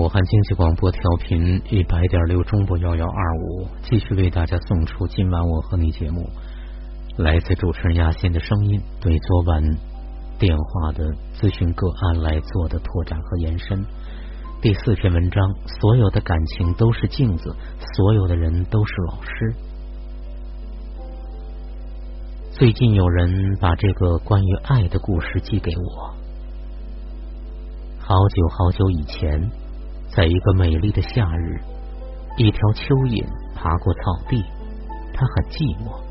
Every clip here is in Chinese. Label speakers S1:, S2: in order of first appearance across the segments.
S1: 武汉经济广播调频一百点六中部幺幺二五，继续为大家送出今晚我和你节目，来自主持人亚欣的声音，对昨晚电话的咨询个案来做的拓展和延伸。第四篇文章：所有的感情都是镜子，所有的人都是老师。最近有人把这个关于爱的故事寄给我。好久好久以前。在一个美丽的夏日，一条蚯蚓爬过草地，它很寂寞。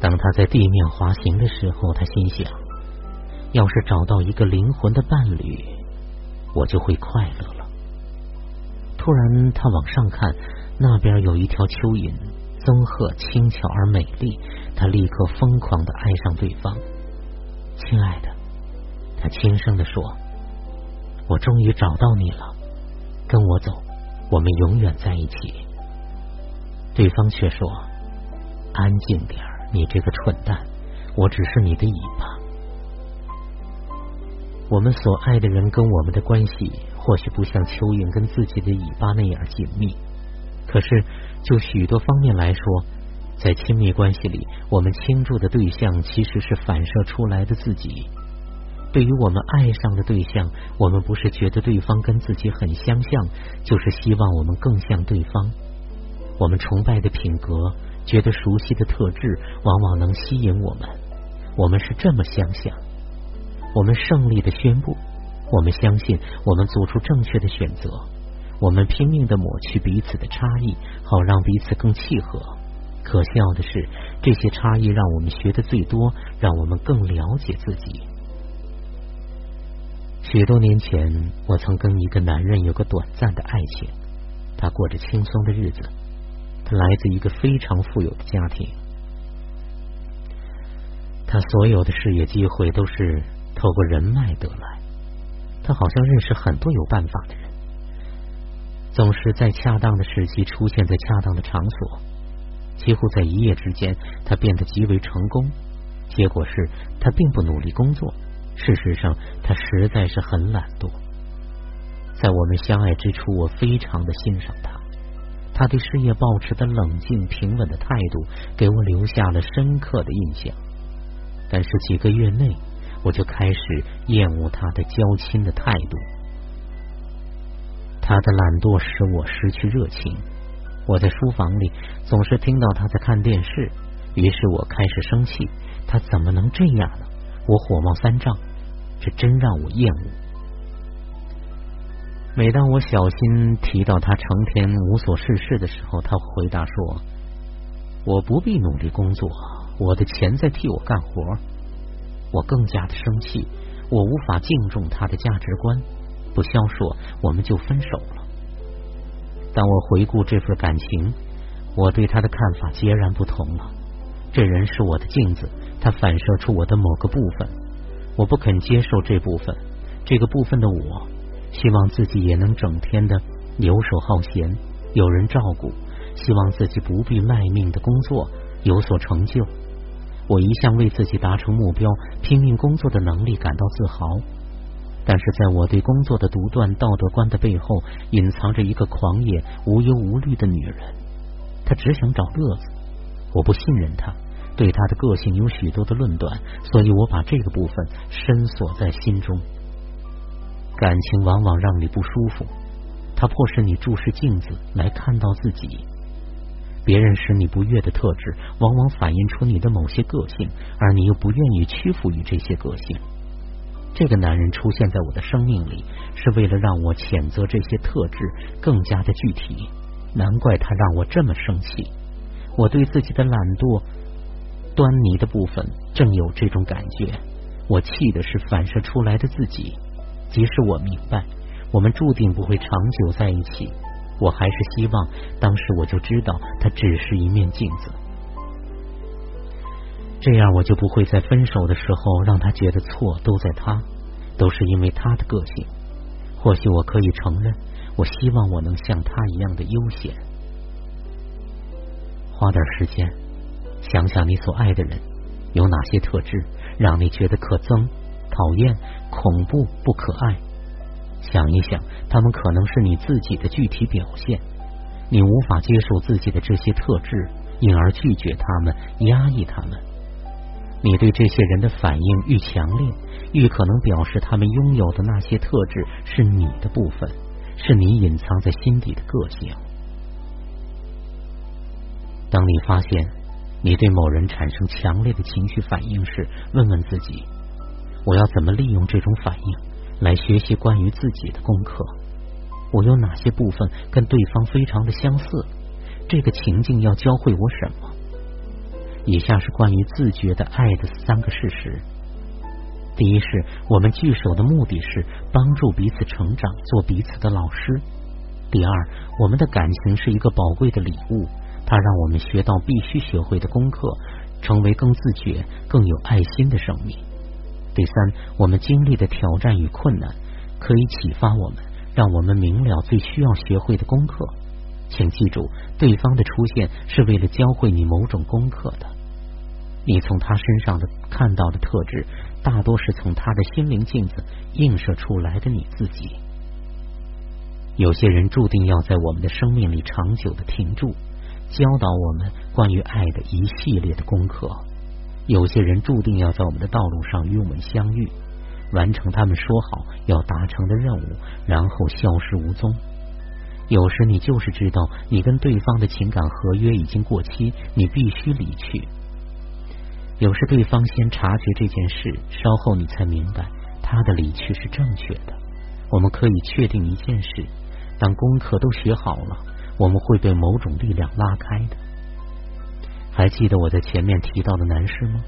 S1: 当它在地面滑行的时候，它心想：要是找到一个灵魂的伴侣，我就会快乐了。突然，他往上看，那边有一条蚯蚓，棕褐、轻巧而美丽。他立刻疯狂的爱上对方。亲爱的，他轻声的说：“我终于找到你了。”跟我走，我们永远在一起。对方却说：“安静点儿，你这个蠢蛋，我只是你的尾巴。”我们所爱的人跟我们的关系，或许不像蚯蚓跟自己的尾巴那样紧密，可是就许多方面来说，在亲密关系里，我们倾注的对象其实是反射出来的自己。对于我们爱上的对象，我们不是觉得对方跟自己很相像，就是希望我们更像对方。我们崇拜的品格，觉得熟悉的特质，往往能吸引我们。我们是这么相像。我们胜利的宣布，我们相信我们做出正确的选择。我们拼命的抹去彼此的差异，好让彼此更契合。可笑的是，这些差异让我们学的最多，让我们更了解自己。许多年前，我曾跟一个男人有个短暂的爱情，他过着轻松的日子，他来自一个非常富有的家庭，他所有的事业机会都是透过人脉得来，他好像认识很多有办法的人，总是在恰当的时机出现在恰当的场所，几乎在一夜之间，他变得极为成功，结果是他并不努力工作。事实上，他实在是很懒惰。在我们相爱之初，我非常的欣赏他。他对事业保持的冷静平稳的态度，给我留下了深刻的印象。但是几个月内，我就开始厌恶他的交亲的态度。他的懒惰使我失去热情。我在书房里总是听到他在看电视，于是我开始生气。他怎么能这样呢？我火冒三丈，这真让我厌恶。每当我小心提到他成天无所事事的时候，他回答说：“我不必努力工作，我的钱在替我干活。”我更加的生气，我无法敬重他的价值观。不消说，我们就分手了。当我回顾这份感情，我对他的看法截然不同了。这人是我的镜子。它反射出我的某个部分，我不肯接受这部分，这个部分的我，希望自己也能整天的游手好闲，有人照顾，希望自己不必卖命的工作，有所成就。我一向为自己达成目标、拼命工作的能力感到自豪，但是在我对工作的独断道德观的背后，隐藏着一个狂野、无忧无虑的女人，她只想找乐子，我不信任她。对他的个性有许多的论断，所以我把这个部分深锁在心中。感情往往让你不舒服，它迫使你注视镜子来看到自己。别人使你不悦的特质，往往反映出你的某些个性，而你又不愿意屈服于这些个性。这个男人出现在我的生命里，是为了让我谴责这些特质更加的具体。难怪他让我这么生气。我对自己的懒惰。端倪的部分正有这种感觉，我气的是反射出来的自己。即使我明白我们注定不会长久在一起，我还是希望当时我就知道它只是一面镜子，这样我就不会在分手的时候让他觉得错都在他，都是因为他的个性。或许我可以承认，我希望我能像他一样的悠闲，花点时间。想想你所爱的人有哪些特质，让你觉得可憎、讨厌、恐怖、不可爱？想一想，他们可能是你自己的具体表现。你无法接受自己的这些特质，因而拒绝他们，压抑他们。你对这些人的反应愈强烈，愈可能表示他们拥有的那些特质是你的部分，是你隐藏在心底的个性。当你发现你对某人产生强烈的情绪反应时，问问自己：我要怎么利用这种反应来学习关于自己的功课？我有哪些部分跟对方非常的相似？这个情境要教会我什么？以下是关于自觉的爱的三个事实：第一，是我们聚首的目的是帮助彼此成长，做彼此的老师；第二，我们的感情是一个宝贵的礼物，它让我们学到必须学会的功课，成为更自觉、更有爱心的生命；第三，我们经历的挑战与困难可以启发我们，让我们明了最需要学会的功课。请记住，对方的出现是为了教会你某种功课的。你从他身上的看到的特质，大多是从他的心灵镜子映射出来的你自己。有些人注定要在我们的生命里长久的停住，教导我们关于爱的一系列的功课；有些人注定要在我们的道路上与我们相遇，完成他们说好要达成的任务，然后消失无踪。有时你就是知道，你跟对方的情感合约已经过期，你必须离去。有时对方先察觉这件事，稍后你才明白他的离去是正确的。我们可以确定一件事：当功课都学好了，我们会被某种力量拉开的。还记得我在前面提到的男士吗？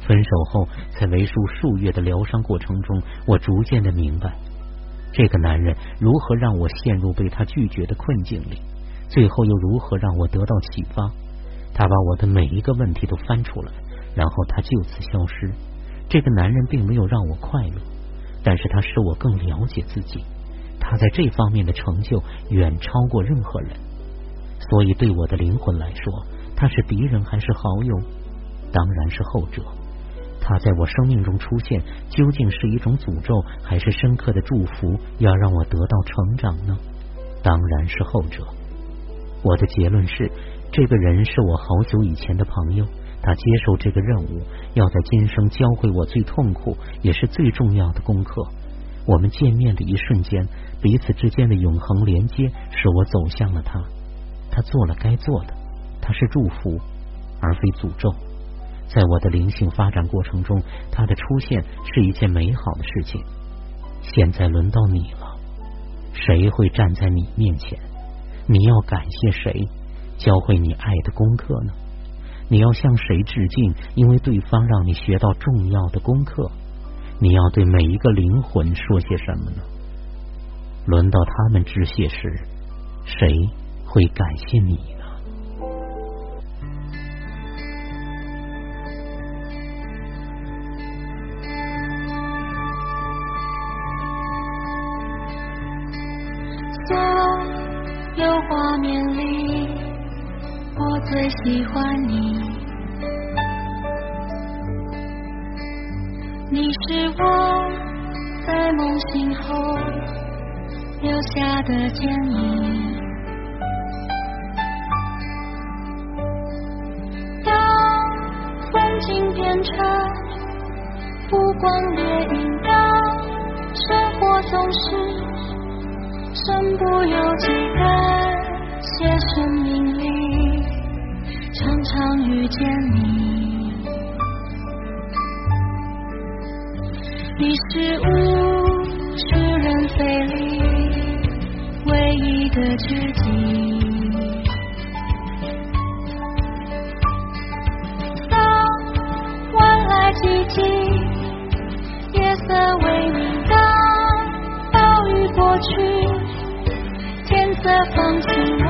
S1: 分手后，在为数数月的疗伤过程中，我逐渐的明白，这个男人如何让我陷入被他拒绝的困境里，最后又如何让我得到启发。他把我的每一个问题都翻出来。然后他就此消失。这个男人并没有让我快乐，但是他使我更了解自己。他在这方面的成就远超过任何人。所以对我的灵魂来说，他是敌人还是好友？当然是后者。他在我生命中出现，究竟是一种诅咒还是深刻的祝福，要让我得到成长呢？当然是后者。我的结论是，这个人是我好久以前的朋友。他接受这个任务，要在今生教会我最痛苦也是最重要的功课。我们见面的一瞬间，彼此之间的永恒连接，使我走向了他。他做了该做的，他是祝福而非诅咒。在我的灵性发展过程中，他的出现是一件美好的事情。现在轮到你了，谁会站在你面前？你要感谢谁教会你爱的功课呢？你要向谁致敬？因为对方让你学到重要的功课。你要对每一个灵魂说些什么呢？轮到他们致谢时，谁会感谢你呢？
S2: 所有画面里。我最喜欢你，你是我在梦醒后留下的剪影。变成浮光掠影，当生活总是身不由己的写生命里。常常遇见你，你是物是人非里唯一的知己。来寂静，夜色微明，当暴雨过去，天色放晴，我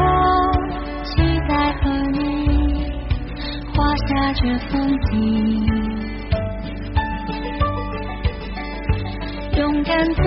S2: 期待和你。画下这风景，勇敢做